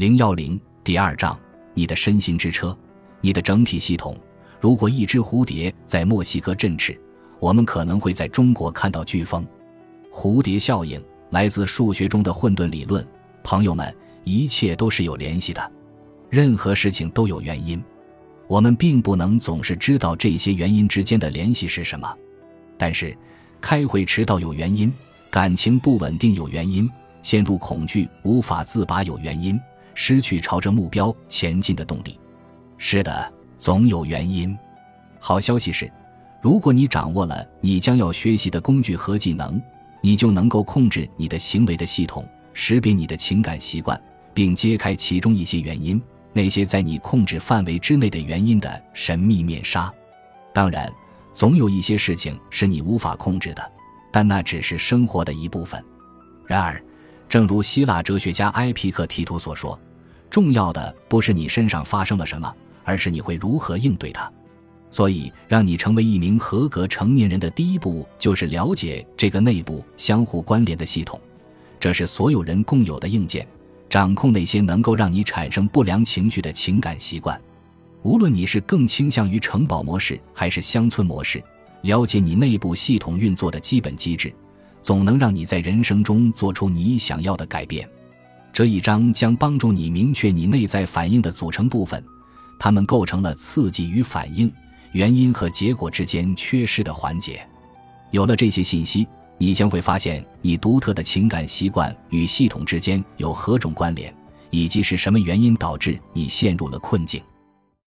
零幺零第二章，你的身心之车，你的整体系统。如果一只蝴蝶在墨西哥振翅，我们可能会在中国看到飓风。蝴蝶效应来自数学中的混沌理论。朋友们，一切都是有联系的，任何事情都有原因。我们并不能总是知道这些原因之间的联系是什么，但是开会迟到有原因，感情不稳定有原因，陷入恐惧无法自拔有原因，失去朝着目标前进的动力。是的，总有原因。好消息是，如果你掌握了你将要学习的工具和技能，你就能够控制你的行为的系统，识别你的情感习惯，并揭开其中一些原因。那些在你控制范围之内的原因的神秘面纱，当然，总有一些事情是你无法控制的，但那只是生活的一部分。然而，正如希腊哲学家埃皮克提图所说，重要的不是你身上发生了什么，而是你会如何应对它。所以，让你成为一名合格成年人的第一步，就是了解这个内部相互关联的系统，这是所有人共有的硬件。掌控那些能够让你产生不良情绪的情感习惯，无论你是更倾向于城堡模式还是乡村模式，了解你内部系统运作的基本机制，总能让你在人生中做出你想要的改变。这一章将帮助你明确你内在反应的组成部分，它们构成了刺激与反应、原因和结果之间缺失的环节。有了这些信息。你将会发现，你独特的情感习惯与系统之间有何种关联，以及是什么原因导致你陷入了困境。